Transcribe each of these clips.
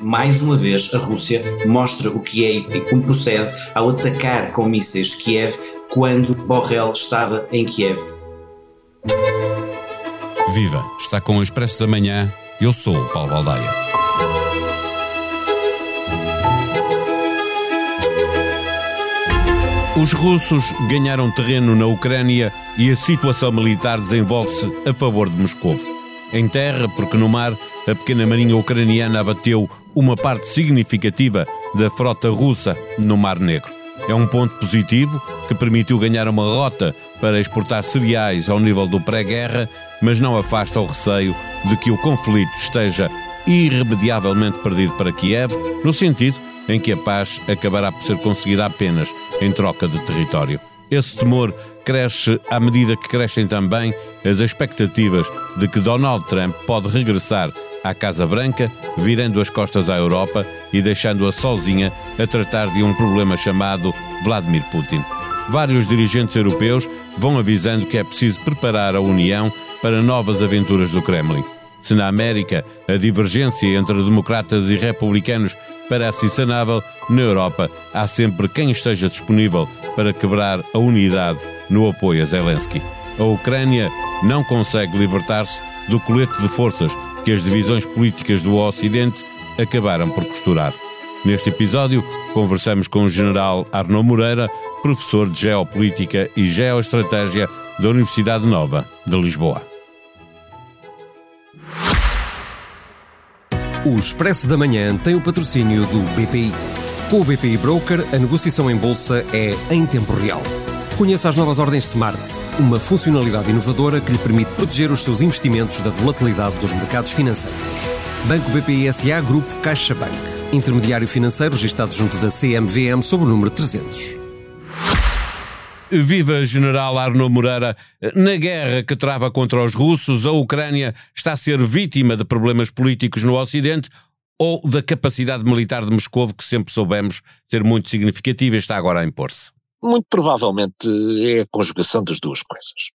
Mais uma vez, a Rússia mostra o que é e como procede ao atacar com mísseis Kiev quando Borrell estava em Kiev. Viva! Está com o Expresso da Manhã. Eu sou o Paulo Baldaia. Os russos ganharam terreno na Ucrânia e a situação militar desenvolve-se a favor de Moscou. Em terra, porque no mar, a pequena marinha ucraniana abateu uma parte significativa da frota russa no Mar Negro. É um ponto positivo que permitiu ganhar uma rota para exportar cereais ao nível do pré-guerra, mas não afasta o receio de que o conflito esteja irremediavelmente perdido para Kiev, no sentido em que a paz acabará por ser conseguida apenas em troca de território. Esse temor cresce à medida que crescem também as expectativas de que Donald Trump pode regressar à Casa Branca, virando as costas à Europa e deixando-a sozinha a tratar de um problema chamado Vladimir Putin. Vários dirigentes europeus vão avisando que é preciso preparar a União para novas aventuras do Kremlin. Se na América a divergência entre democratas e republicanos parece insanável, na Europa há sempre quem esteja disponível para quebrar a unidade no apoio a Zelensky. A Ucrânia não consegue libertar-se do colete de forças que as divisões políticas do Ocidente acabaram por costurar. Neste episódio, conversamos com o general Arnaud Moreira, professor de Geopolítica e Geoestratégia da Universidade Nova de Lisboa. O Expresso da Manhã tem o patrocínio do BPI. Com o BPI Broker, a negociação em bolsa é em tempo real. Conheça as novas ordens Smart, uma funcionalidade inovadora que lhe permite proteger os seus investimentos da volatilidade dos mercados financeiros. Banco BPI SA Grupo CaixaBank. Intermediário financeiro registrado junto da CMVM sob o número 300. Viva General Arnaud Moreira. Na guerra que trava contra os russos, a Ucrânia está a ser vítima de problemas políticos no Ocidente ou da capacidade militar de Moscou, que sempre soubemos ser muito significativa e está agora a impor-se? Muito provavelmente é a conjugação das duas coisas.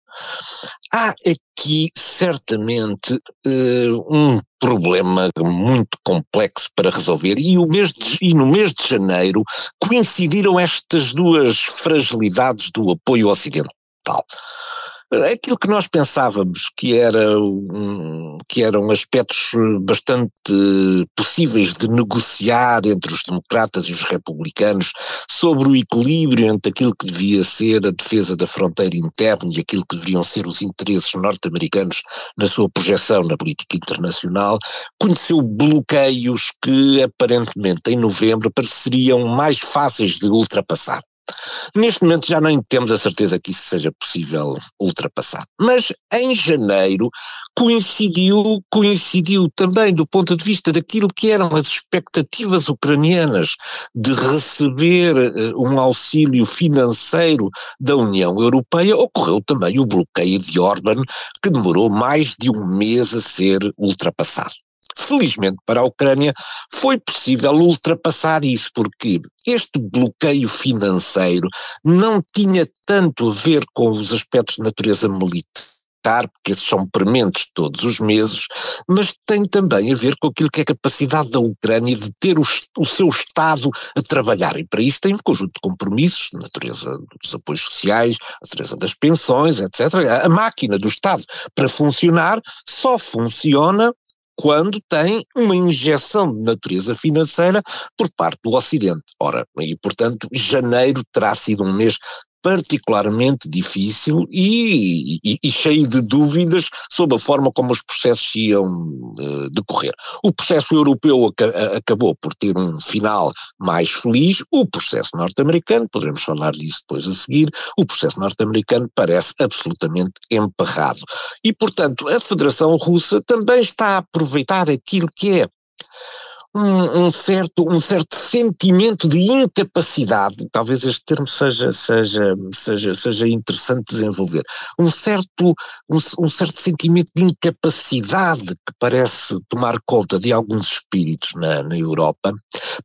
Há aqui certamente uh, um problema muito complexo para resolver e, de, e no mês de janeiro coincidiram estas duas fragilidades do apoio ocidental. Aquilo que nós pensávamos que, era um, que eram aspectos bastante possíveis de negociar entre os democratas e os republicanos sobre o equilíbrio entre aquilo que devia ser a defesa da fronteira interna e aquilo que deveriam ser os interesses norte-americanos na sua projeção na política internacional, conheceu bloqueios que aparentemente em novembro pareceriam mais fáceis de ultrapassar. Neste momento já nem temos a certeza que isso seja possível ultrapassar. Mas em janeiro coincidiu, coincidiu também do ponto de vista daquilo que eram as expectativas ucranianas de receber uh, um auxílio financeiro da União Europeia, ocorreu também o bloqueio de Orban, que demorou mais de um mês a ser ultrapassado. Felizmente para a Ucrânia foi possível ultrapassar isso, porque este bloqueio financeiro não tinha tanto a ver com os aspectos de natureza militar, porque esses são prementes todos os meses, mas tem também a ver com aquilo que é a capacidade da Ucrânia de ter o, o, seu Estado a trabalhar. E para isso tem um conjunto de compromissos, natureza dos apoios sociais, natureza das pensões, etc. A máquina do Estado, para funcionar, só funciona quando tem uma injeção de natureza financeira por parte do Ocidente. Ora, e portanto, janeiro terá sido um mês particularmente difícil e, e, e, cheio de dúvidas sobre a forma como os processos iam uh, decorrer. O processo europeu ac acabou por ter um final mais feliz, o processo norte-americano, poderemos falar disso depois a seguir, o processo norte-americano parece absolutamente emperrado. E, portanto, a Federação Russa também está a aproveitar aquilo que é um, um, certo, um certo sentimento de incapacidade, talvez este termo seja, seja, seja, seja interessante desenvolver, um certo, um, um certo sentimento de incapacidade que parece tomar conta de alguns espíritos na, na Europa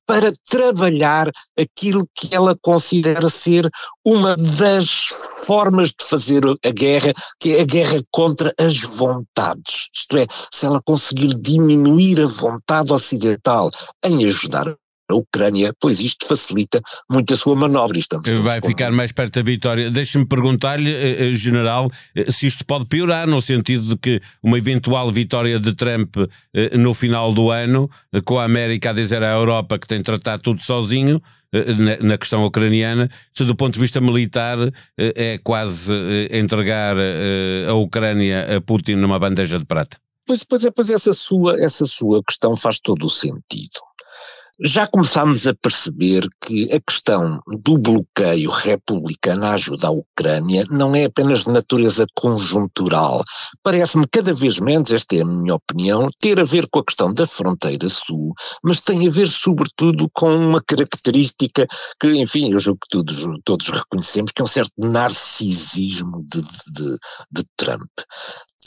para trabalhar aquilo que ela considera ser uma das formas de fazer a guerra, que é a guerra contra as vontades. Isto é, se ela conseguir diminuir a vontade ocidental em ajudar a Ucrânia, pois isto facilita muito a sua manobra. Estamos Vai ficar mais perto da vitória. Deixe-me perguntar-lhe, eh, eh, General, eh, se isto pode piorar, no sentido de que uma eventual vitória de Trump no final do ano, com a América a dizer à Europa que tem de tratar tudo sozinho, na, questão ucraniana, se do ponto de vista militar é quase entregar a Ucrânia a Putin numa bandeja de prata. Pois, pois, é, pois essa, sua, essa sua questão faz todo o sentido já começámos a perceber que a questão do bloqueio republicano à ajuda à Ucrânia não é apenas de natureza conjuntural. Parece-me cada vez menos, esta é a minha opinião, ter a ver com a questão da fronteira sul, mas tem a ver sobretudo com uma característica que, enfim, eu julgo que todos, todos reconhecemos, que é um certo narcisismo de, de, de Trump.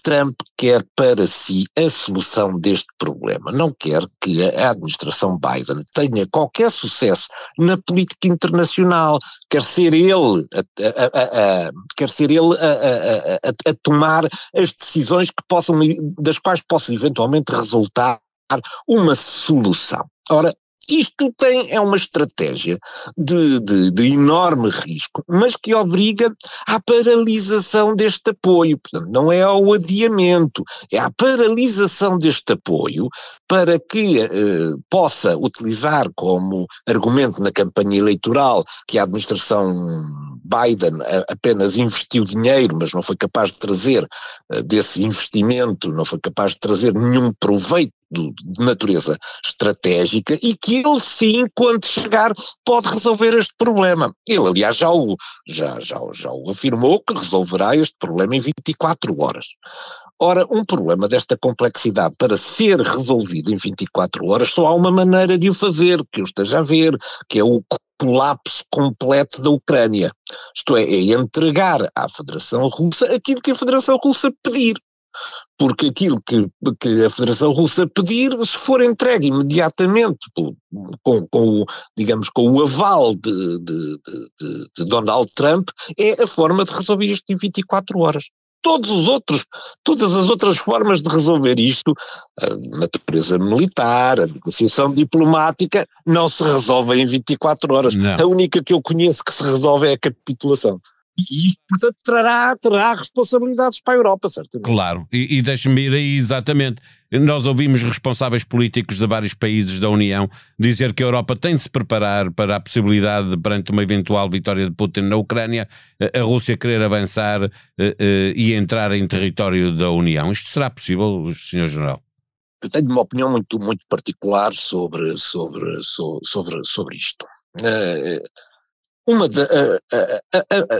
Trump quer para si a solução deste problema. Não quer que a administração Biden tenha qualquer sucesso na política internacional. Quer ser ele a, a, a, quer ser ele a, tomar as decisões que possam, das quais possa eventualmente resultar uma solução. Ora, isto tem, é uma estratégia de, de, de, enorme risco, mas que obriga à paralisação deste apoio. Portanto, não é ao adiamento, é à paralisação deste apoio para que eh, possa utilizar como argumento na campanha eleitoral que a administração Biden apenas investiu dinheiro, mas não foi capaz de trazer eh, desse investimento, não foi capaz de trazer nenhum proveito de natureza estratégica e que ele sim, quando chegar, pode resolver este problema. Ele, aliás, já o, já, já, já o afirmou que resolverá este problema em 24 horas. Ora, um problema desta complexidade para ser resolvido em 24 horas, só há uma maneira de o fazer, que eu esteja a ver, que é o colapso completo da Ucrânia. Isto é, é entregar à Federação Russa aquilo que a Federação Russa pedir porque aquilo que, que, a Federação Russa pedir, se for entregue imediatamente com, com o, digamos, com o aval de, de, de, de, Donald Trump, é a forma de resolver isto em 24 horas. Todos os outros, todas as outras formas de resolver isto, a natureza militar, a negociação diplomática, não se resolvem em 24 horas. Não. A única que eu conheço que se resolve é a capitulação. E isto, portanto, trará, trará responsabilidades para a Europa, certamente. Claro, e, e deixe-me ir aí exatamente. Nós ouvimos responsáveis políticos de vários países da União dizer que a Europa tem de se preparar para a possibilidade, perante uma eventual vitória de Putin na Ucrânia, a Rússia querer avançar uh, uh, e entrar em território da União. Isto será possível, Sr. General? Eu tenho uma opinião muito, muito particular sobre, sobre, sobre, sobre, sobre isto. Uh, uma de,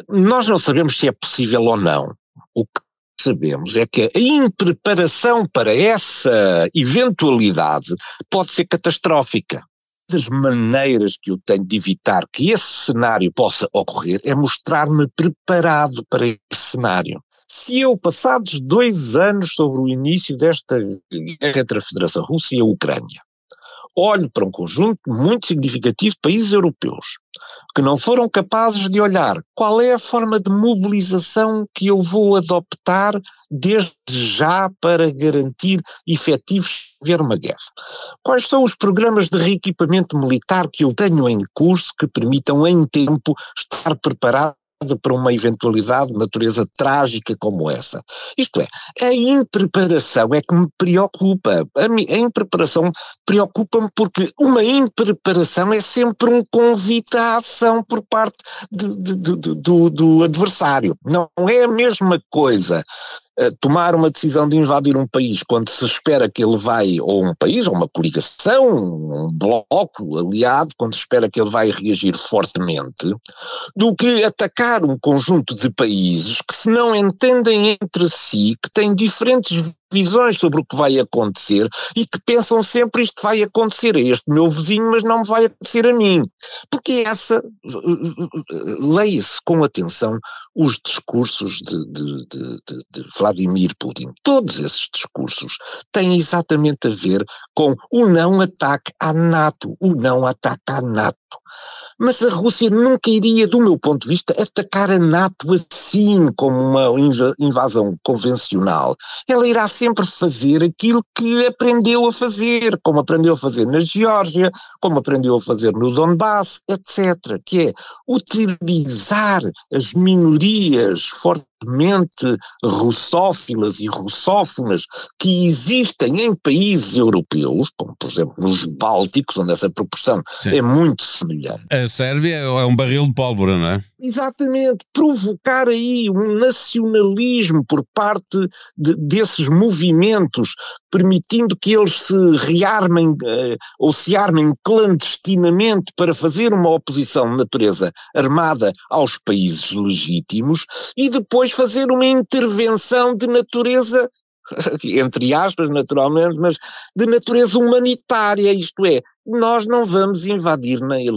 nós não sabemos se é possível ou não. O que sabemos é que a impreparação para essa eventualidade pode ser catastrófica. Das maneiras que eu tenho de evitar que esse cenário possa ocorrer é mostrar-me preparado para esse cenário. Se eu, passados dois anos sobre o início desta guerra entre a Federação Russa e a Ucrânia, olho para um conjunto muito significativo de países europeus que não foram capazes de olhar qual é a forma de mobilização que eu vou adoptar desde já para garantir efetivos ver uma guerra. Quais são os programas de reequipamento militar que eu tenho em curso que permitam em tempo estar preparado para uma eventualidade de natureza trágica como essa. Isto é, a impreparação é que me preocupa. A, a impreparação preocupa-me porque uma impreparação é sempre um convite à ação por parte de, de, de, do, do adversário. Não é a mesma coisa tomar uma decisão de invadir um país quando se espera que ele vai, ou um país, ou uma coligação, um bloco aliado, quando se espera que ele vai reagir fortemente, do que atacar um conjunto de países que se não entendem entre si, que têm diferentes visões sobre o que vai acontecer e que pensam sempre isto vai acontecer a este meu vizinho, mas não vai acontecer a mim. Porque essa, leia-se com atenção os discursos de, de, de, de, Vladimir Putin. Todos esses discursos têm exatamente a ver com o não ataque à NATO, o não ataque à NATO. Mas a Rússia nunca iria, do meu ponto de vista, atacar a NATO assim, como uma invasão convencional. Ela irá sempre fazer aquilo que aprendeu a fazer, como aprendeu a fazer na Geórgia, como aprendeu a fazer no Donbass, etc., que é utilizar as minorias fortemente fortemente russófilas e russófonas que existem em países europeus, como por exemplo nos Bálticos, onde essa proporção Sim. é muito semelhante. A Sérvia é um barril de pólvora, não é? Exatamente, provocar aí um nacionalismo por parte de, desses movimentos, permitindo que eles se rearmem eh, ou se armem clandestinamente para fazer uma oposição de natureza armada aos países legítimos e depois fazer uma intervenção de natureza entre aspas, naturalmente, mas de natureza humanitária, isto é, nós não vamos invadir nem a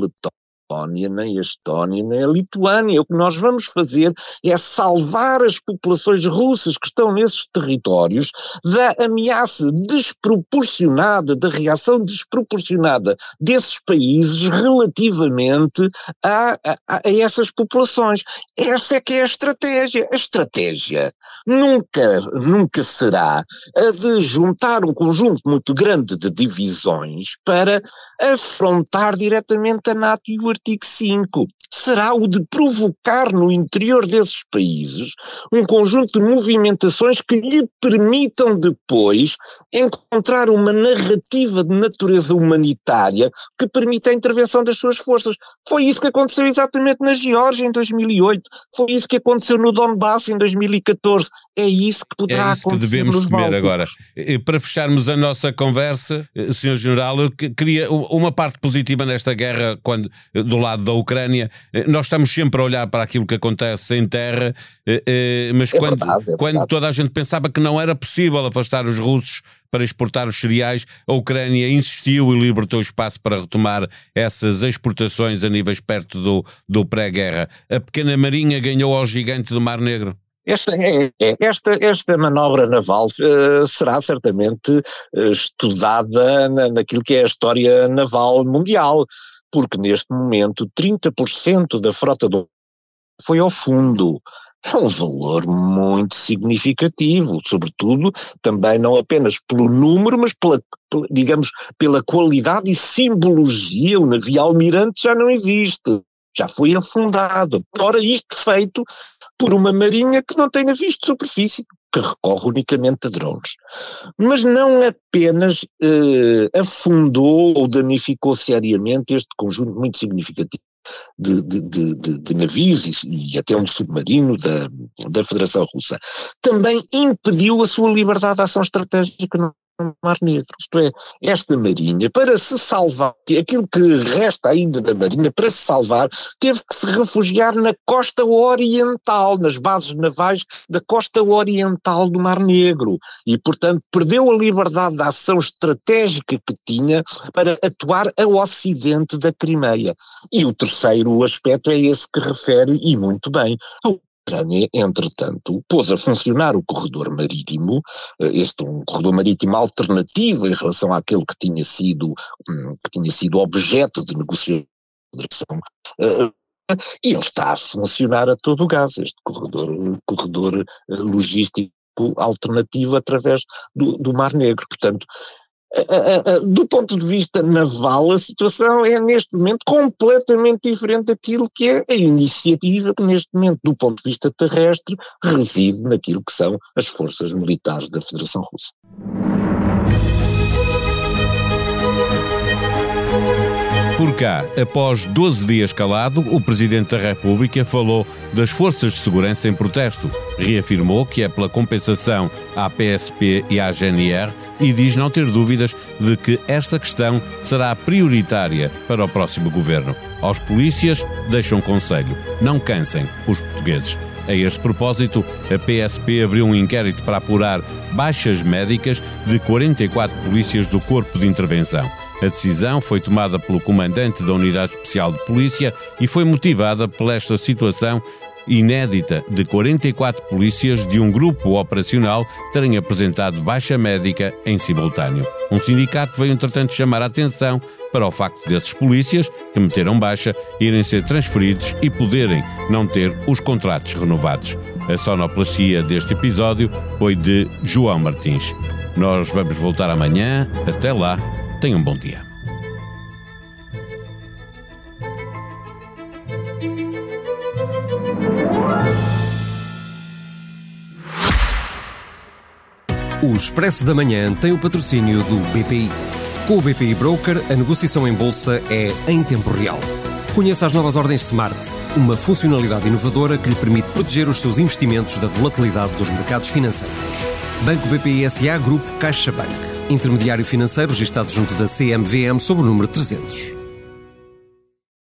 Letónia nem a Estónia, nem a Lituânia. O que nós vamos fazer é salvar as populações russas que estão nesses territórios da ameaça desproporcionada, da reação desproporcionada desses países relativamente a, a, a essas populações. Essa é que é a estratégia. A estratégia nunca, nunca será a de juntar um conjunto muito grande de divisões para afrontar diretamente a NATO e o artigo 5. Será o de provocar no interior desses países um conjunto de movimentações que lhe permitam depois encontrar uma narrativa de natureza humanitária que permita a intervenção das suas forças. Foi isso que aconteceu exatamente na Geórgia em 2008, foi isso que aconteceu no Donbass em 2014. É isso que poderá é isso que devemos temer agora. Para fecharmos a nossa conversa, eh, Sr. General, eu queria uma parte positiva nesta guerra quando, do lado da Ucrânia. Eh, nós estamos sempre a olhar para aquilo que acontece em terra, eh, eh, mas é quando, verdade, é quando toda a gente pensava que não era possível afastar os russos para exportar os cereais, a Ucrânia insistiu e libertou espaço para retomar essas exportações a níveis perto do, do pré-guerra. A pequena marinha ganhou ao gigante do Mar Negro. Esta, é, é, esta, esta manobra naval uh, será certamente estudada na, naquilo que é a história naval mundial, porque neste momento 30% da frota do foi ao fundo. É um valor muito significativo, sobretudo também não apenas pelo número, mas pela, digamos, pela qualidade e simbologia. O navio almirante já não existe já foi afundado. Ora, isto feito por uma marinha que não tenha visto superfície, que recorre unicamente a drones. Mas não apenas eh, afundou ou danificou seriamente este conjunto muito significativo de, de, de, de, navios e, e, até um submarino da, da Federação Russa. Também impediu a sua liberdade de ação estratégica no Mar Negro. Isto é, esta marinha, para se salvar, aquilo que resta ainda da marinha, para se salvar, teve que se refugiar na costa oriental, nas bases navais da costa oriental do Mar Negro. E, portanto, perdeu a liberdade de ação estratégica que tinha para atuar ao ocidente da Crimeia. E o terceiro aspecto é esse que refere, e muito bem, Ucrânia, entretanto, pôs a funcionar o corredor marítimo, eh, este um corredor marítimo alternativo em relação àquele que tinha sido, hum, que tinha sido objeto de negociação eh, e ele está a funcionar a todo o gás, este corredor, corredor eh, logístico alternativo através do, do Mar Negro. Portanto, do ponto de vista naval, a situação é neste momento completamente diferente daquilo que é a iniciativa que neste momento, do ponto de vista terrestre, reside naquilo que são as forças militares da Federação Russa. Por cá, após 12 dias calado, o Presidente da República falou das forças de segurança em protesto. Reafirmou que é pela compensação à PSP e à GNR e diz não ter dúvidas de que esta questão será prioritária para o próximo governo. Aos polícias, deixam um conselho: não cansem os portugueses. A este propósito, a PSP abriu um inquérito para apurar baixas médicas de 44 polícias do Corpo de Intervenção. A decisão foi tomada pelo comandante da Unidade Especial de Polícia e foi motivada por esta situação inédita de 44 polícias de um grupo operacional terem apresentado baixa médica em simultâneo. Um sindicato veio, entretanto, chamar a atenção para o facto desses polícias, que meteram baixa, irem ser transferidos e poderem não ter os contratos renovados. A sonoplastia deste episódio foi de João Martins. Nós vamos voltar amanhã. Até lá, tenham um bom dia. O Expresso da Manhã tem o patrocínio do BPI. Com o BPI Broker, a negociação em bolsa é em tempo real. Conheça as novas ordens Smart, uma funcionalidade inovadora que lhe permite proteger os seus investimentos da volatilidade dos mercados financeiros. Banco BPI SA Grupo CaixaBank. Intermediário financeiro registrado junto da CMVM sob o número 300.